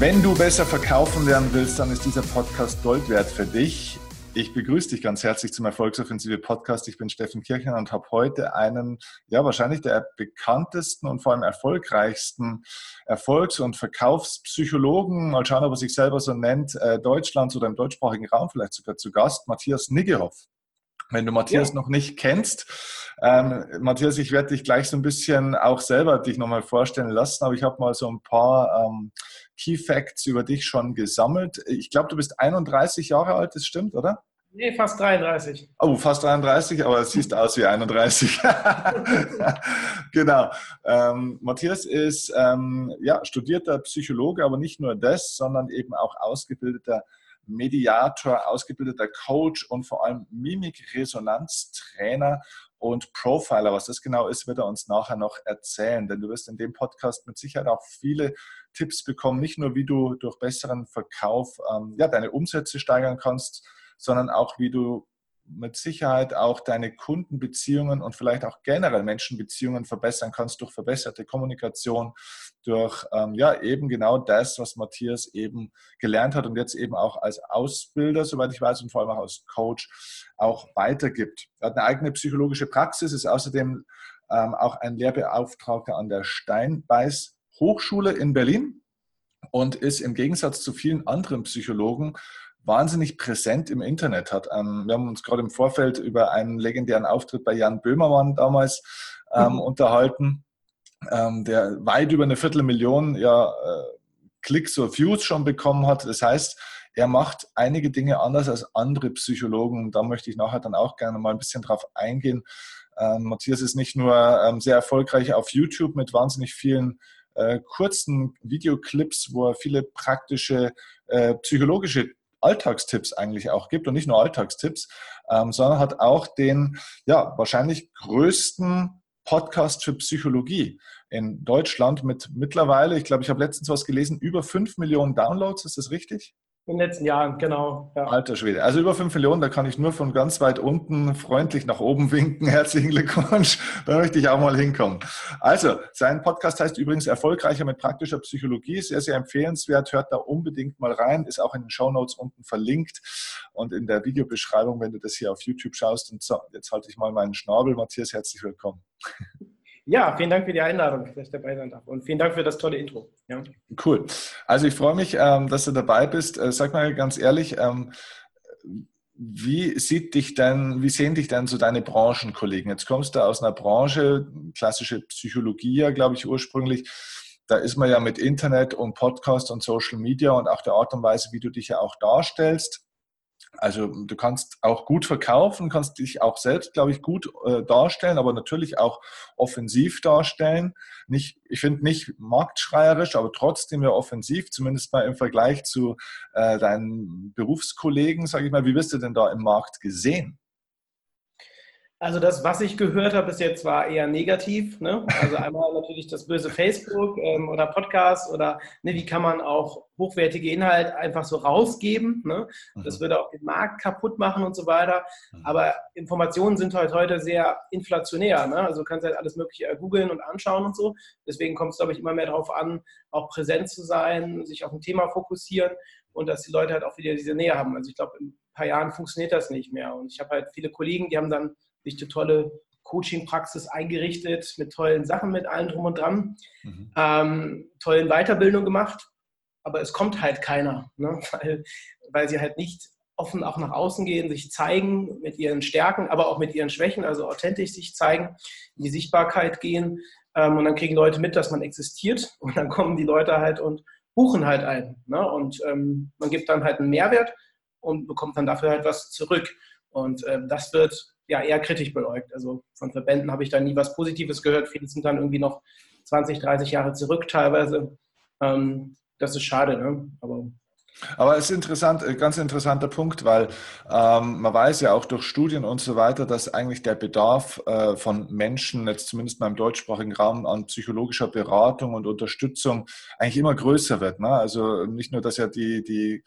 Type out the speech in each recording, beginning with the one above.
Wenn du besser verkaufen lernen willst, dann ist dieser Podcast Gold wert für dich. Ich begrüße dich ganz herzlich zum Erfolgsoffensive Podcast. Ich bin Steffen Kirchner und habe heute einen, ja, wahrscheinlich der bekanntesten und vor allem erfolgreichsten Erfolgs- und Verkaufspsychologen, mal schauen, ob er sich selber so nennt, äh, Deutschlands oder im deutschsprachigen Raum vielleicht sogar zu Gast, Matthias Niggehoff. Wenn du Matthias ja. noch nicht kennst, ähm, Matthias, ich werde dich gleich so ein bisschen auch selber dich nochmal vorstellen lassen, aber ich habe mal so ein paar ähm, Key Facts über dich schon gesammelt. Ich glaube, du bist 31 Jahre alt, das stimmt, oder? Nee, fast 33. Oh, fast 33, aber es siehst aus wie 31. genau. Ähm, Matthias ist ähm, ja, studierter Psychologe, aber nicht nur das, sondern eben auch ausgebildeter Mediator, ausgebildeter Coach und vor allem Mimikresonanztrainer und Profiler. Was das genau ist, wird er uns nachher noch erzählen, denn du wirst in dem Podcast mit Sicherheit auch viele Tipps bekommen, nicht nur wie du durch besseren Verkauf ähm, ja, deine Umsätze steigern kannst, sondern auch wie du mit Sicherheit auch deine Kundenbeziehungen und vielleicht auch generell Menschenbeziehungen verbessern kannst durch verbesserte Kommunikation, durch ähm, ja eben genau das, was Matthias eben gelernt hat und jetzt eben auch als Ausbilder, soweit ich weiß, und vor allem auch als Coach auch weitergibt. Er hat eine eigene psychologische Praxis, ist außerdem ähm, auch ein Lehrbeauftragter an der Steinbeiß Hochschule in Berlin und ist im Gegensatz zu vielen anderen Psychologen wahnsinnig präsent im Internet hat. Ähm, wir haben uns gerade im Vorfeld über einen legendären Auftritt bei Jan Böhmermann damals ähm, mhm. unterhalten, ähm, der weit über eine Viertelmillion ja, äh, Klicks oder Views schon bekommen hat. Das heißt, er macht einige Dinge anders als andere Psychologen. Da möchte ich nachher dann auch gerne mal ein bisschen drauf eingehen. Ähm, Matthias ist nicht nur ähm, sehr erfolgreich auf YouTube mit wahnsinnig vielen äh, kurzen Videoclips, wo er viele praktische äh, psychologische Alltagstipps eigentlich auch gibt und nicht nur Alltagstipps, ähm, sondern hat auch den ja wahrscheinlich größten Podcast für Psychologie in Deutschland mit mittlerweile, ich glaube, ich habe letztens was gelesen, über 5 Millionen Downloads, ist das richtig? In den letzten Jahren, genau. Ja. Alter Schwede. Also über 5 Millionen, da kann ich nur von ganz weit unten freundlich nach oben winken. Herzlichen Glückwunsch. Da möchte ich auch mal hinkommen. Also, sein Podcast heißt übrigens Erfolgreicher mit praktischer Psychologie. Sehr, sehr empfehlenswert. Hört da unbedingt mal rein. Ist auch in den Show Notes unten verlinkt und in der Videobeschreibung, wenn du das hier auf YouTube schaust. Und so, jetzt halte ich mal meinen Schnabel. Matthias, herzlich willkommen. Ja, vielen Dank für die Einladung, dass ich dabei sein darf. Und vielen Dank für das tolle Intro. Ja. Cool. Also ich freue mich, ähm, dass du dabei bist. Äh, sag mal ganz ehrlich, ähm, wie sieht dich denn, wie sehen dich denn so deine Branchenkollegen? Jetzt kommst du aus einer Branche, klassische Psychologie ja, glaube ich, ursprünglich. Da ist man ja mit Internet und Podcast und Social Media und auch der Art und Weise, wie du dich ja auch darstellst, also du kannst auch gut verkaufen, kannst dich auch selbst, glaube ich, gut äh, darstellen, aber natürlich auch offensiv darstellen. Nicht, ich finde nicht marktschreierisch, aber trotzdem ja offensiv, zumindest mal im Vergleich zu äh, deinen Berufskollegen, sage ich mal. Wie wirst du denn da im Markt gesehen? Also das, was ich gehört habe bis jetzt, war eher negativ. Ne? Also einmal natürlich das böse Facebook ähm, oder Podcast oder ne, wie kann man auch hochwertige Inhalte einfach so rausgeben. Ne? Das mhm. würde auch den Markt kaputt machen und so weiter. Mhm. Aber Informationen sind halt heute sehr inflationär. Ne? Also du kannst halt alles Mögliche googeln und anschauen und so. Deswegen kommt es, glaube ich, immer mehr darauf an, auch präsent zu sein, sich auf ein Thema fokussieren und dass die Leute halt auch wieder diese Nähe haben. Also ich glaube, in ein paar Jahren funktioniert das nicht mehr. Und ich habe halt viele Kollegen, die haben dann sich eine tolle Coaching-Praxis eingerichtet mit tollen Sachen, mit allem drum und dran, mhm. ähm, tollen Weiterbildung gemacht, aber es kommt halt keiner, ne? weil, weil sie halt nicht offen auch nach außen gehen, sich zeigen mit ihren Stärken, aber auch mit ihren Schwächen, also authentisch sich zeigen, in die Sichtbarkeit gehen ähm, und dann kriegen Leute mit, dass man existiert und dann kommen die Leute halt und buchen halt ein ne? und ähm, man gibt dann halt einen Mehrwert und bekommt dann dafür halt was zurück und äh, das wird ja eher kritisch beäugt. Also von Verbänden habe ich da nie was Positives gehört. Viele sind dann irgendwie noch 20, 30 Jahre zurück teilweise. Ähm, das ist schade, ne? Aber aber es ist interessant, äh, ganz interessanter Punkt, weil ähm, man weiß ja auch durch Studien und so weiter, dass eigentlich der Bedarf äh, von Menschen, jetzt zumindest mal im deutschsprachigen Raum, an psychologischer Beratung und Unterstützung eigentlich immer größer wird. Ne? Also nicht nur, dass ja die, die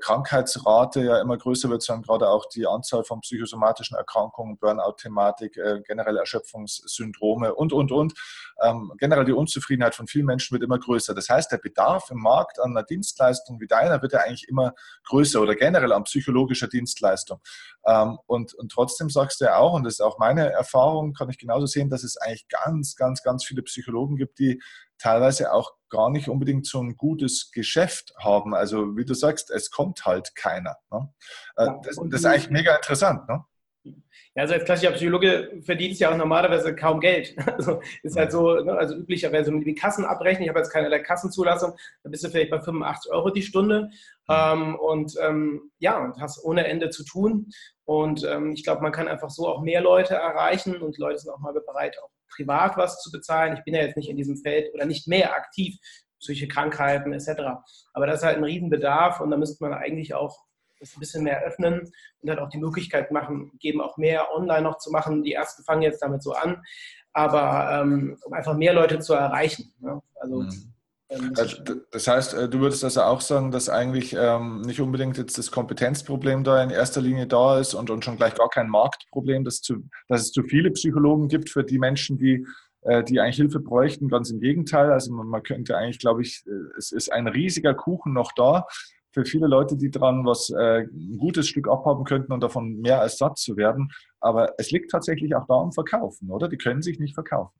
Krankheitsrate ja immer größer wird, sondern gerade auch die Anzahl von psychosomatischen Erkrankungen, Burnout-Thematik, äh, generelle Erschöpfungssyndrome und, und, und. Ähm, generell die Unzufriedenheit von vielen Menschen wird immer größer. Das heißt, der Bedarf im Markt an einer Dienstleistung wie deiner wird ja eigentlich immer größer oder generell an psychologischer Dienstleistung. Ähm, und, und trotzdem sagst du ja auch, und das ist auch meine Erfahrung, kann ich genauso sehen, dass es eigentlich ganz, ganz, ganz viele Psychologen gibt, die teilweise auch gar nicht unbedingt so ein gutes Geschäft haben. Also wie du sagst, es kommt halt keiner. Ne? Äh, ja, das, das, ist eigentlich mega interessant. Ne? Ja, also als klassischer Psychologe verdient ja auch normalerweise kaum Geld. Also ist halt so, ne, also üblicherweise mit den Kassen abrechnen. Ich habe jetzt keine Kassenzulassung, da bist du vielleicht bei 85 Euro die Stunde. Ähm, und ähm, ja, und hast ohne Ende zu tun. Und ähm, ich glaube, man kann einfach so auch mehr Leute erreichen und Leute sind auch mal bereit, auch privat was zu bezahlen. Ich bin ja jetzt nicht in diesem Feld oder nicht mehr aktiv, solche Krankheiten etc. Aber das ist halt ein Riesenbedarf und da müsste man eigentlich auch das ein bisschen mehr öffnen und dann auch die Möglichkeit machen, geben auch mehr online noch zu machen. Die ersten fangen jetzt damit so an, aber ähm, um einfach mehr Leute zu erreichen. Ne? Also mhm. Ähm, das heißt, äh, du würdest also auch sagen, dass eigentlich ähm, nicht unbedingt jetzt das Kompetenzproblem da in erster Linie da ist und, und schon gleich gar kein Marktproblem, dass, zu, dass es zu viele Psychologen gibt für die Menschen, die, äh, die eigentlich Hilfe bräuchten. Ganz im Gegenteil. Also man, man könnte eigentlich, glaube ich, äh, es ist ein riesiger Kuchen noch da für viele Leute, die dran was äh, ein gutes Stück abhaben könnten und davon mehr als satt zu werden. Aber es liegt tatsächlich auch da am Verkaufen, oder? Die können sich nicht verkaufen.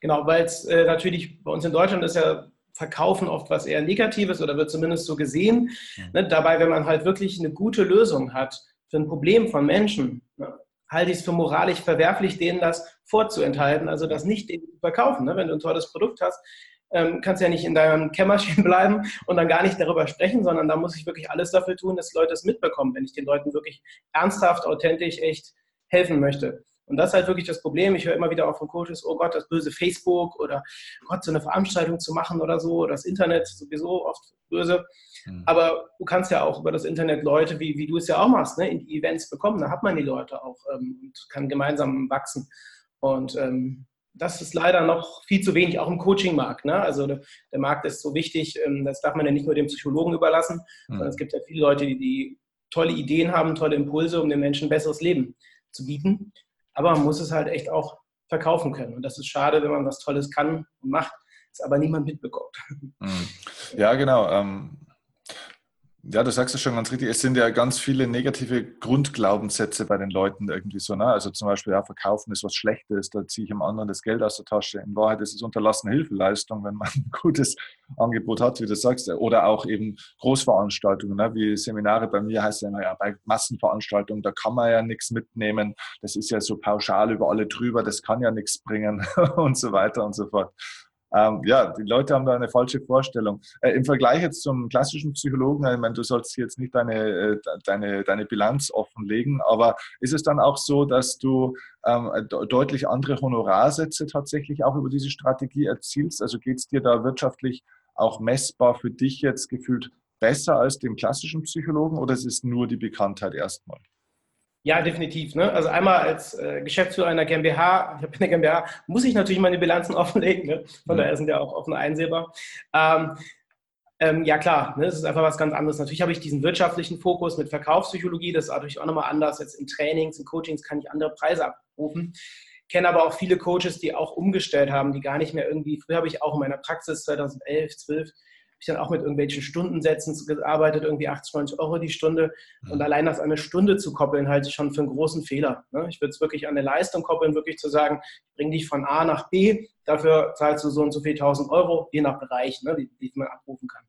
Genau, weil es äh, natürlich bei uns in Deutschland ist ja verkaufen oft was eher Negatives oder wird zumindest so gesehen. Ne, dabei, wenn man halt wirklich eine gute Lösung hat für ein Problem von Menschen, ne, halte ich es für moralisch verwerflich, denen das vorzuenthalten, also das nicht zu verkaufen. Ne? Wenn du ein tolles Produkt hast, ähm, kannst du ja nicht in deinem Kämmerchen bleiben und dann gar nicht darüber sprechen, sondern da muss ich wirklich alles dafür tun, dass Leute es mitbekommen, wenn ich den Leuten wirklich ernsthaft, authentisch, echt helfen möchte. Und das ist halt wirklich das Problem. Ich höre immer wieder auch von Coaches, oh Gott, das böse Facebook oder Gott, so eine Veranstaltung zu machen oder so, das Internet sowieso oft böse. Mhm. Aber du kannst ja auch über das Internet Leute, wie, wie du es ja auch machst, ne, in die Events bekommen. Da hat man die Leute auch ähm, und kann gemeinsam wachsen. Und ähm, das ist leider noch viel zu wenig, auch im Coaching-Markt. Ne? Also der, der, Markt ist so wichtig, ähm, das darf man ja nicht nur dem Psychologen überlassen, mhm. sondern es gibt ja viele Leute, die, die tolle Ideen haben, tolle Impulse, um den Menschen ein besseres Leben zu bieten. Aber man muss es halt echt auch verkaufen können. Und das ist schade, wenn man was Tolles kann und macht, es aber niemand mitbekommt. Mhm. Ja, genau. Ähm, ja, du sagst es schon ganz richtig. Es sind ja ganz viele negative Grundglaubenssätze bei den Leuten irgendwie so. Ne? Also zum Beispiel, ja, verkaufen ist was Schlechtes, da ziehe ich dem anderen das Geld aus der Tasche. In Wahrheit ist es unterlassene Hilfeleistung, wenn man ein gutes Angebot hat, wie du sagst. Oder auch eben Großveranstaltungen, ne? wie Seminare bei mir heißt ja immer, ja, bei Massenveranstaltungen, da kann man ja nichts mitnehmen. Das ist ja so pauschal über alle drüber, das kann ja nichts bringen und so weiter und so fort. Ähm, ja, die Leute haben da eine falsche Vorstellung. Äh, Im Vergleich jetzt zum klassischen Psychologen, ich meine, du sollst jetzt nicht deine, äh, deine, deine Bilanz offenlegen, aber ist es dann auch so, dass du ähm, deutlich andere Honorarsätze tatsächlich auch über diese Strategie erzielst? Also geht es dir da wirtschaftlich auch messbar für dich jetzt gefühlt besser als dem klassischen Psychologen oder ist es nur die Bekanntheit erstmal? Ja, definitiv. Ne? Also einmal als äh, Geschäftsführer einer GmbH, ich habe eine GmbH, muss ich natürlich meine Bilanzen offenlegen. Ne? Von mhm. daher sind ja auch offen einsehbar. Ähm, ähm, ja klar, ne? das ist einfach was ganz anderes. Natürlich habe ich diesen wirtschaftlichen Fokus mit Verkaufspsychologie, das ist natürlich auch nochmal anders. Jetzt in Trainings, in Coachings kann ich andere Preise abrufen. Kenne aber auch viele Coaches, die auch umgestellt haben, die gar nicht mehr irgendwie, früher habe ich auch in meiner Praxis 2011, 12 ich dann auch mit irgendwelchen Stundensätzen gearbeitet, irgendwie 80, 90 Euro die Stunde. Und mhm. allein das an eine Stunde zu koppeln, halte ich schon für einen großen Fehler. Ne? Ich würde es wirklich an eine Leistung koppeln, wirklich zu sagen, ich bringe dich von A nach B, dafür zahlst du so und so viel 1000 Euro, je nach Bereich, ne, wie, wie man abrufen kann.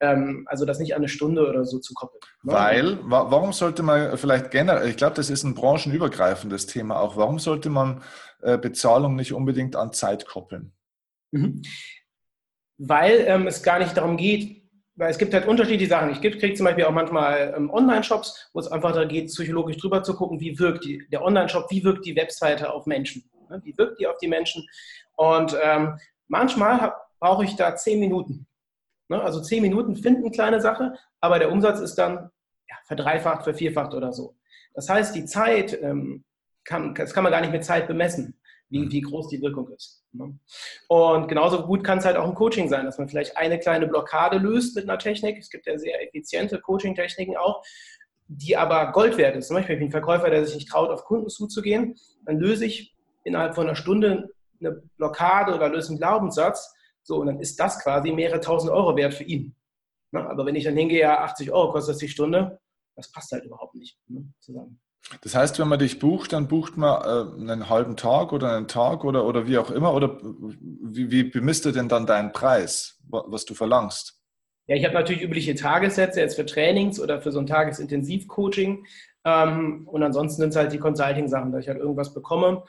Ähm, also das nicht an eine Stunde oder so zu koppeln. Ne? Weil, warum sollte man vielleicht generell, ich glaube, das ist ein branchenübergreifendes Thema auch, warum sollte man äh, Bezahlung nicht unbedingt an Zeit koppeln? Mhm weil ähm, es gar nicht darum geht, weil es gibt halt unterschiedliche Sachen. Ich kriege zum Beispiel auch manchmal ähm, Online-Shops, wo es einfach darum geht, psychologisch drüber zu gucken, wie wirkt die, der Online-Shop, wie wirkt die Webseite auf Menschen. Ne? Wie wirkt die auf die Menschen? Und ähm, manchmal brauche ich da zehn Minuten. Ne? Also zehn Minuten finden kleine Sache, aber der Umsatz ist dann ja, verdreifacht, vervierfacht oder so. Das heißt, die Zeit, ähm, kann, das kann man gar nicht mit Zeit bemessen. Wie, mhm. wie groß die Wirkung ist. Ne? Und genauso gut kann es halt auch im Coaching sein, dass man vielleicht eine kleine Blockade löst mit einer Technik. Es gibt ja sehr effiziente Coaching-Techniken auch, die aber Gold wert ist. Zum Beispiel, ich bin ein Verkäufer, der sich nicht traut, auf Kunden zuzugehen. Dann löse ich innerhalb von einer Stunde eine Blockade oder löse einen Glaubenssatz. So, und dann ist das quasi mehrere tausend Euro wert für ihn. Ne? Aber wenn ich dann hingehe, ja, 80 Euro kostet das die Stunde, das passt halt überhaupt nicht ne, zusammen. Das heißt, wenn man dich bucht, dann bucht man äh, einen halben Tag oder einen Tag oder, oder wie auch immer? Oder wie, wie bemisst du denn dann deinen Preis, was du verlangst? Ja, ich habe natürlich übliche Tagessätze jetzt für Trainings oder für so ein Tagesintensivcoaching. Ähm, und ansonsten sind es halt die Consulting-Sachen, dass ich halt irgendwas bekomme.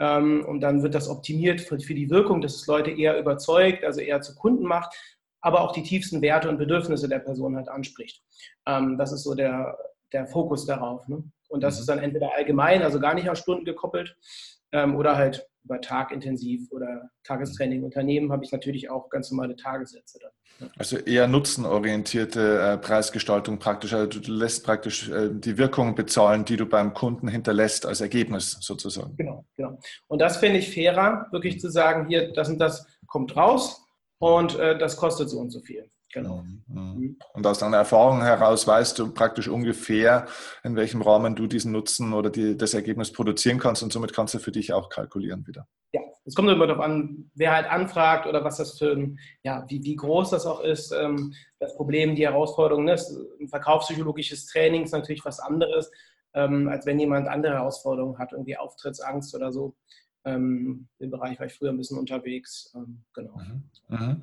Ähm, und dann wird das optimiert für, für die Wirkung, dass es Leute eher überzeugt, also eher zu Kunden macht, aber auch die tiefsten Werte und Bedürfnisse der Person halt anspricht. Ähm, das ist so der, der Fokus darauf. Ne? Und das mhm. ist dann entweder allgemein, also gar nicht an Stunden gekoppelt, ähm, oder halt über Tag intensiv oder Tagestraining. Unternehmen habe ich natürlich auch ganz normale Tagessätze dann. Also eher nutzenorientierte äh, Preisgestaltung praktisch. Also du lässt praktisch äh, die Wirkung bezahlen, die du beim Kunden hinterlässt als Ergebnis sozusagen. Genau, genau. Und das finde ich fairer, wirklich zu sagen, hier, das und das kommt raus und äh, das kostet so und so viel. Genau. Mhm, mhm. Und aus deiner Erfahrung heraus weißt du praktisch ungefähr, in welchem Rahmen du diesen Nutzen oder die, das Ergebnis produzieren kannst und somit kannst du für dich auch kalkulieren wieder. Ja, es kommt immer darauf an, wer halt anfragt oder was das für ein, ja, wie, wie groß das auch ist. Ähm, das Problem, die Herausforderung, ne, ein verkaufspsychologisches Training ist natürlich was anderes, ähm, als wenn jemand andere Herausforderungen hat, irgendwie Auftrittsangst oder so. Ähm, Im Bereich war ich früher ein bisschen unterwegs. Ähm, genau. Mhm. Mhm.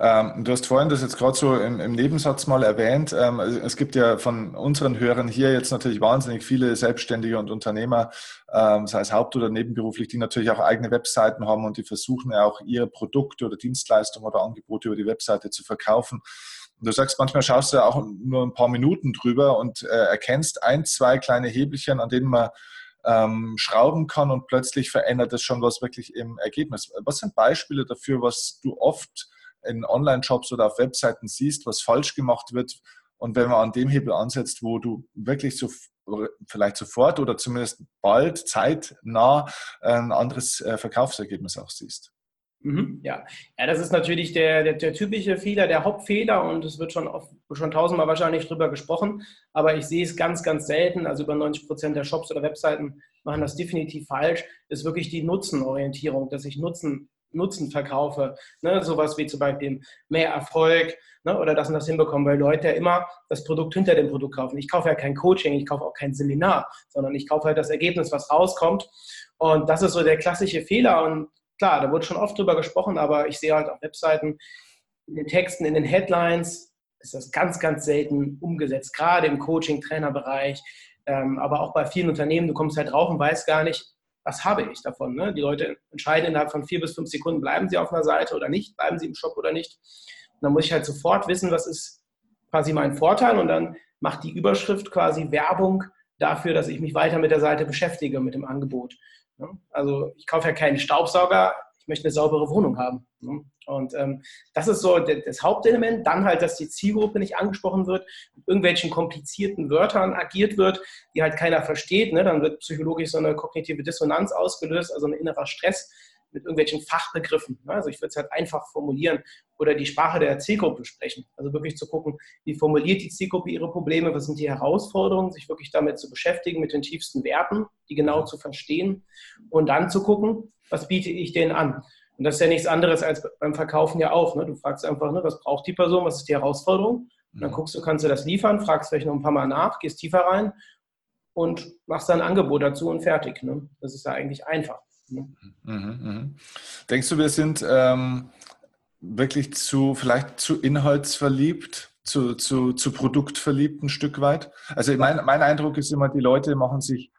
Ähm, du hast vorhin das jetzt gerade so im, im, Nebensatz mal erwähnt. Ähm, es gibt ja von unseren Hörern hier jetzt natürlich wahnsinnig viele Selbstständige und Unternehmer, ähm, sei es haupt- oder nebenberuflich, die natürlich auch eigene Webseiten haben und die versuchen ja auch ihre Produkte oder Dienstleistungen oder Angebote über die Webseite zu verkaufen. Du sagst, manchmal schaust du auch nur ein paar Minuten drüber und äh, erkennst ein, zwei kleine Hebelchen, an denen man ähm, schrauben kann und plötzlich verändert es schon was wirklich im Ergebnis. Was sind Beispiele dafür, was du oft in Online-Shops oder auf Webseiten siehst, was falsch gemacht wird? Und wenn man an dem Hebel ansetzt, wo du wirklich so vielleicht sofort oder zumindest bald zeitnah ein anderes äh, Verkaufsergebnis auch siehst. Mhm, ja. ja, das ist natürlich der, der, der, typische Fehler, der Hauptfehler und es wird schon, oft, schon tausendmal wahrscheinlich drüber gesprochen, aber ich sehe es ganz, ganz selten. Also über 90 Prozent der Shops oder Webseiten machen das definitiv falsch. Ist wirklich die Nutzenorientierung, dass ich Nutzen, Nutzen verkaufe. Ne? Sowas wie zum Beispiel mehr Erfolg ne? oder das und das hinbekommen, weil Leute ja immer das Produkt hinter dem Produkt kaufen. Ich kaufe ja kein Coaching, ich kaufe auch kein Seminar, sondern ich kaufe halt das Ergebnis, was rauskommt. Und das ist so der klassische Fehler und klar, da wurde schon oft drüber gesprochen, aber ich sehe halt auf Webseiten, in den Texten, in den Headlines ist das ganz, ganz selten umgesetzt, gerade im Coaching-Trainerbereich, ähm, aber auch bei vielen Unternehmen, du kommst halt drauf und weißt gar nicht, was habe ich davon. Ne? Die Leute entscheiden innerhalb von vier bis fünf Sekunden, bleiben sie auf einer Seite oder nicht, bleiben sie im Shop oder nicht. Und dann muss ich halt sofort wissen, was ist quasi mein Vorteil und dann macht die Überschrift quasi Werbung dafür, dass ich mich weiter mit der Seite beschäftige, mit dem Angebot. Ne? Also ich kaufe ja keinen Staubsauger, ich möchte eine saubere Wohnung haben. Ne? Und ähm, das ist so das Hauptelement. Dann halt, dass die Zielgruppe nicht angesprochen wird, mit irgendwelchen komplizierten Wörtern agiert wird, die halt keiner versteht. Ne? Dann wird psychologisch so eine kognitive Dissonanz ausgelöst, also ein innerer Stress mit irgendwelchen Fachbegriffen. Ne? Also ich würde es halt einfach formulieren oder die Sprache der Zielgruppe sprechen. Also wirklich zu gucken, wie formuliert die Zielgruppe ihre Probleme, was sind die Herausforderungen, sich wirklich damit zu beschäftigen, mit den tiefsten Werten, die genau zu verstehen und dann zu gucken, was biete ich denen an. Und das ist ja nichts anderes als beim Verkaufen ja auch. Ne? Du fragst einfach, ne, was braucht die Person, was ist die Herausforderung? Und dann mhm. guckst du, kannst du das liefern, fragst vielleicht noch ein paar Mal nach, gehst tiefer rein und machst dann ein Angebot dazu und fertig. Ne? Das ist ja eigentlich einfach. Ne? Mhm, mh. Denkst du, wir sind ähm, wirklich zu, vielleicht zu inhaltsverliebt, zu, zu, zu produktverliebt ein Stück weit? Also mein, mein Eindruck ist immer, die Leute machen sich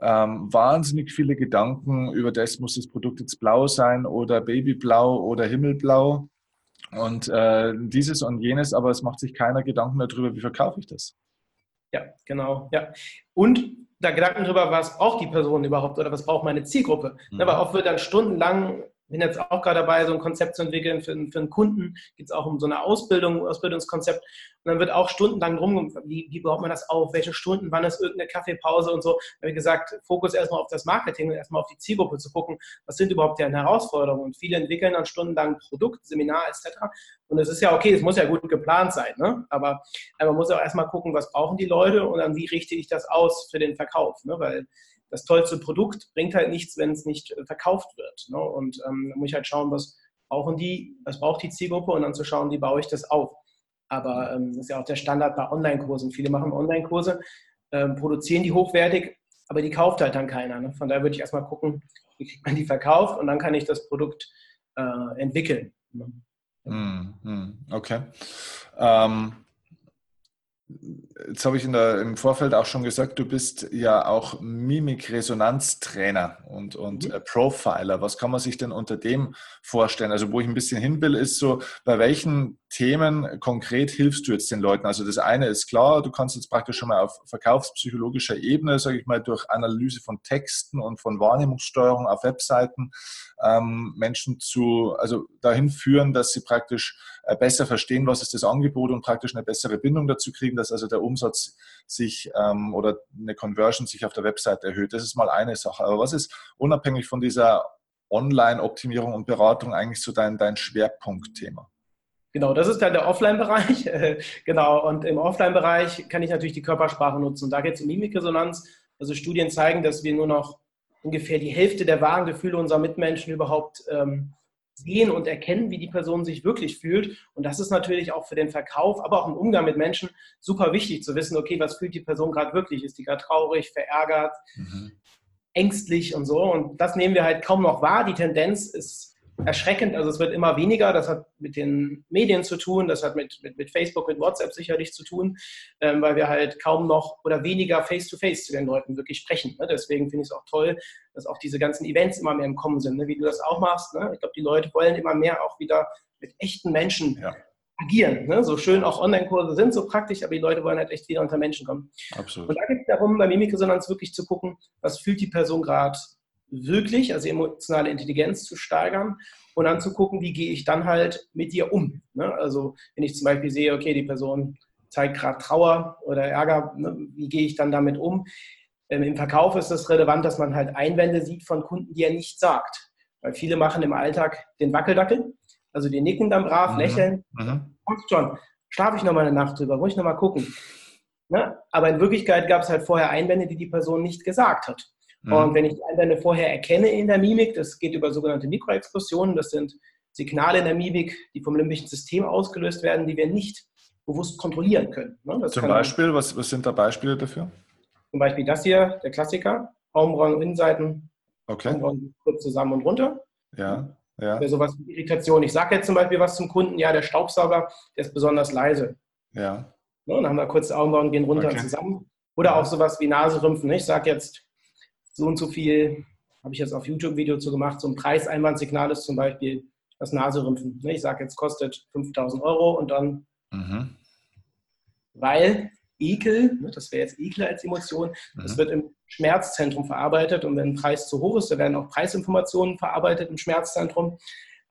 ähm, wahnsinnig viele Gedanken über das, muss das Produkt jetzt blau sein oder babyblau oder himmelblau und äh, dieses und jenes, aber es macht sich keiner Gedanken darüber, wie verkaufe ich das. Ja, genau. Ja. Und da Gedanken darüber, was braucht die Person überhaupt oder was braucht meine Zielgruppe. Mhm. Aber oft wird dann stundenlang bin jetzt auch gerade dabei, so ein Konzept zu entwickeln für, für einen Kunden. Geht es auch um so eine Ausbildung, Ausbildungskonzept. Und dann wird auch stundenlang drum, wie, wie baut man das auf, welche Stunden, wann ist irgendeine Kaffeepause und so. Da habe gesagt, Fokus erstmal auf das Marketing und erstmal auf die Zielgruppe zu gucken, was sind überhaupt deren Herausforderungen. Und viele entwickeln dann stundenlang Produkt, Seminar etc. Und es ist ja okay, es muss ja gut geplant sein, ne? aber man muss auch erstmal gucken, was brauchen die Leute und dann wie richte ich das aus für den Verkauf. Ne? Weil das tollste Produkt bringt halt nichts, wenn es nicht äh, verkauft wird. Ne? Und ähm, da muss ich halt schauen, was brauchen die, was braucht die Zielgruppe und dann zu schauen, wie baue ich das auf. Aber ähm, das ist ja auch der Standard bei Online-Kursen. Viele machen Online-Kurse, ähm, produzieren die hochwertig, aber die kauft halt dann keiner. Ne? Von daher würde ich erstmal gucken, wie kriegt man die verkauft und dann kann ich das Produkt äh, entwickeln. Ne? Mm, okay. Ähm, Jetzt habe ich der, im Vorfeld auch schon gesagt, du bist ja auch Mimik-Resonanztrainer und, und mhm. Äh, Profiler. Was kann man sich denn unter dem vorstellen? Also wo ich ein bisschen hin will, ist so, bei welchen Themen konkret hilfst du jetzt den Leuten? Also das eine ist klar, du kannst jetzt praktisch schon mal auf verkaufspsychologischer Ebene, sage ich mal, durch Analyse von Texten und von Wahrnehmungssteuerung auf Webseiten ähm, Menschen zu, also dahin führen, dass sie praktisch äh, besser verstehen, was ist das Angebot und praktisch eine bessere Bindung dazu kriegen, dass also der Umsatz sich ähm, oder eine Conversion sich auf der Webseite erhöht. Das ist mal eine Sache. Aber was ist unabhängig von dieser Online-Optimierung und Beratung eigentlich so dein, dein Schwerpunktthema? Genau, das ist dann der Offline-Bereich. genau, und im Offline-Bereich kann ich natürlich die Körpersprache nutzen. Und da geht es um Mimikresonanz. Also Studien zeigen, dass wir nur noch ungefähr die Hälfte der wahren Gefühle unserer Mitmenschen überhaupt ähm, sehen und erkennen, wie die Person sich wirklich fühlt. Und das ist natürlich auch für den Verkauf, aber auch im Umgang mit Menschen super wichtig zu wissen, okay, was fühlt die Person gerade wirklich? Ist die gerade traurig, verärgert, mhm. ängstlich und so? Und das nehmen wir halt kaum noch wahr. Die Tendenz ist erschreckend. Also es wird immer weniger. Das hat mit den Medien zu tun, das hat mit, mit, mit Facebook, mit WhatsApp sicherlich zu tun, ähm, weil wir halt kaum noch oder weniger face-to-face -face zu den Leuten wirklich sprechen. Ne? Deswegen finde ich es auch toll, dass auch diese ganzen Events immer mehr im Kommen sind, ne? wie du das auch machst. Ne? Ich glaube, die Leute wollen immer mehr auch wieder mit echten Menschen ja. agieren. Ne? So schön auch Online-Kurse sind, so praktisch, aber die Leute wollen halt echt wieder unter Menschen kommen. Absolut. Und da geht es darum, bei Mimikresonanz wirklich zu gucken, was fühlt die Person gerade wirklich, also emotionale Intelligenz zu steigern und dann zu gucken, wie gehe ich dann halt mit dir um. Ne? Also wenn ich zum Beispiel sehe, okay, die Person zeigt gerade Trauer oder Ärger, ne? wie gehe ich dann damit um? Ähm, Im Verkauf ist es relevant, dass man halt Einwände sieht von Kunden, die er nicht sagt. Weil viele machen im Alltag den Wackeldackel, also die nicken dann brav, mhm. lächeln. Mhm. Kommt schon, schlafe ich noch mal eine Nacht drüber, muss ich noch mal gucken. Ne? Aber in Wirklichkeit gab es halt vorher Einwände, die die Person nicht gesagt hat. Mhm. Und wenn ich die Einwände vorher erkenne in der Mimik, das geht über sogenannte Mikroexpressionen, das sind Signale in der Mimik, die vom limbischen System ausgelöst werden, die wir nicht bewusst kontrollieren können. Ne? Zum Beispiel, was, was sind da Beispiele dafür? Zum Beispiel das hier, der Klassiker, Augenbrauen, Innenseiten, okay. Augenbrauen kurz zusammen und runter. Ja, ja. Wäre sowas wie Irritation. Ich sage jetzt zum Beispiel was zum Kunden, ja, der Staubsauger, der ist besonders leise. Ja. Ne? Dann haben wir kurz Augenbrauen, gehen runter okay. zusammen. Oder ja. auch sowas wie Naserümpfen. Ich sage jetzt, so und so viel, habe ich jetzt auf YouTube-Video zu gemacht, so ein Preiseinwandsignal ist zum Beispiel das Naserümpfen. Ne, ich sage jetzt, kostet 5000 Euro und dann, mhm. weil Ekel, ne, das wäre jetzt Ekel als Emotion, mhm. das wird im Schmerzzentrum verarbeitet und wenn ein Preis zu hoch ist, da werden auch Preisinformationen verarbeitet im Schmerzzentrum,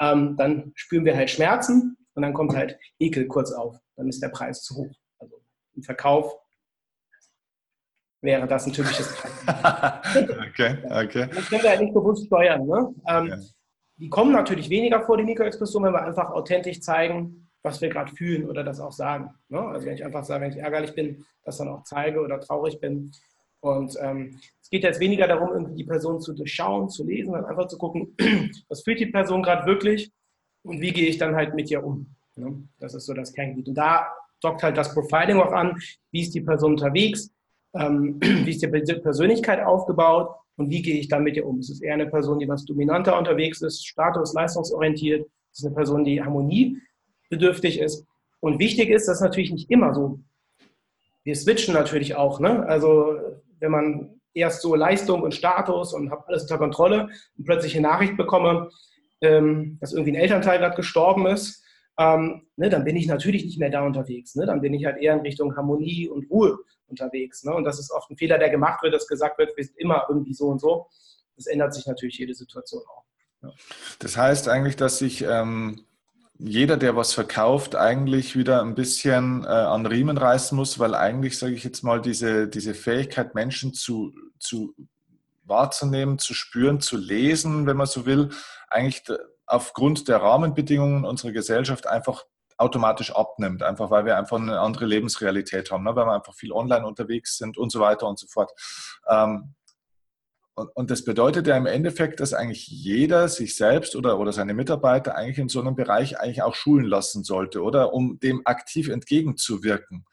ähm, dann spüren wir halt Schmerzen und dann kommt halt Ekel kurz auf. Dann ist der Preis zu hoch. Also im Verkauf wäre das ein typisches Okay, okay. Das können wir halt nicht bewusst steuern. Ne? Ähm, ja. Die kommen natürlich weniger vor, die Mikroexpressionen, wenn wir einfach authentisch zeigen, was wir gerade fühlen oder das auch sagen. Ne? Also wenn ich einfach sage, wenn ich ärgerlich bin, das dann auch zeige oder traurig bin. Und ähm, es geht jetzt weniger darum, irgendwie die Person zu durchschauen, zu lesen, sondern einfach zu gucken, was fühlt die Person gerade wirklich und wie gehe ich dann halt mit ihr um. Ne? Das ist so das Kerngebiet. Und da dockt halt das Profiling auch an, wie ist die Person unterwegs, ähm, wie ist die Persönlichkeit aufgebaut und wie gehe ich dann mit ihr um? Ist es eher eine Person, die was dominanter unterwegs ist, status-, leistungsorientiert? Ist es eine Person, die harmoniebedürftig ist? Und wichtig ist, das ist natürlich nicht immer so. Wir switchen natürlich auch. Ne? Also wenn man erst so Leistung und Status und habe alles unter Kontrolle und plötzlich eine Nachricht bekomme, ähm, dass irgendwie ein Elternteil gerade gestorben ist, ähm, ne, dann bin ich natürlich nicht mehr da unterwegs. Ne? Dann bin ich halt eher in Richtung Harmonie und Ruhe unterwegs. Ne? Und das ist oft ein Fehler, der gemacht wird, dass gesagt wird, wir sind immer irgendwie so und so. Das ändert sich natürlich jede Situation auch. Das heißt eigentlich, dass sich ähm, jeder, der was verkauft, eigentlich wieder ein bisschen äh, an Riemen reißen muss, weil eigentlich, sage ich jetzt mal, diese, diese Fähigkeit, Menschen zu, zu wahrzunehmen, zu spüren, zu lesen, wenn man so will, eigentlich aufgrund der Rahmenbedingungen unserer Gesellschaft einfach automatisch abnimmt, einfach weil wir einfach eine andere Lebensrealität haben, ne? weil wir einfach viel online unterwegs sind und so weiter und so fort. Ähm, und, und, das bedeutet ja im Endeffekt, dass eigentlich jeder sich selbst oder, oder seine Mitarbeiter eigentlich in so einem Bereich eigentlich auch schulen lassen sollte, oder? Um dem aktiv entgegenzuwirken.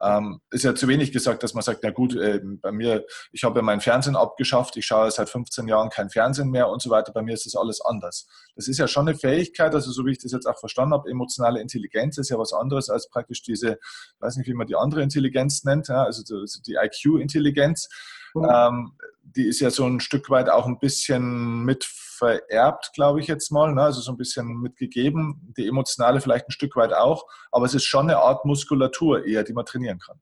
Ähm, ist ja zu wenig gesagt, dass man sagt, na gut, äh, bei mir, ich habe ja mein Fernsehen abgeschafft, ich schaue seit 15 Jahren kein Fernsehen mehr und so weiter, bei mir ist das alles anders. Das ist ja schon eine Fähigkeit, also so wie ich das jetzt auch verstanden habe, emotionale Intelligenz ist ja was anderes als praktisch diese, weiß nicht, wie man die andere Intelligenz nennt, ja, also die IQ-Intelligenz. Mhm. Ähm, die ist ja so ein Stück weit auch ein bisschen mit vererbt, glaube ich jetzt mal, ne? also so ein bisschen mitgegeben, die emotionale vielleicht ein Stück weit auch, aber es ist schon eine Art Muskulatur eher, die man trainieren kann.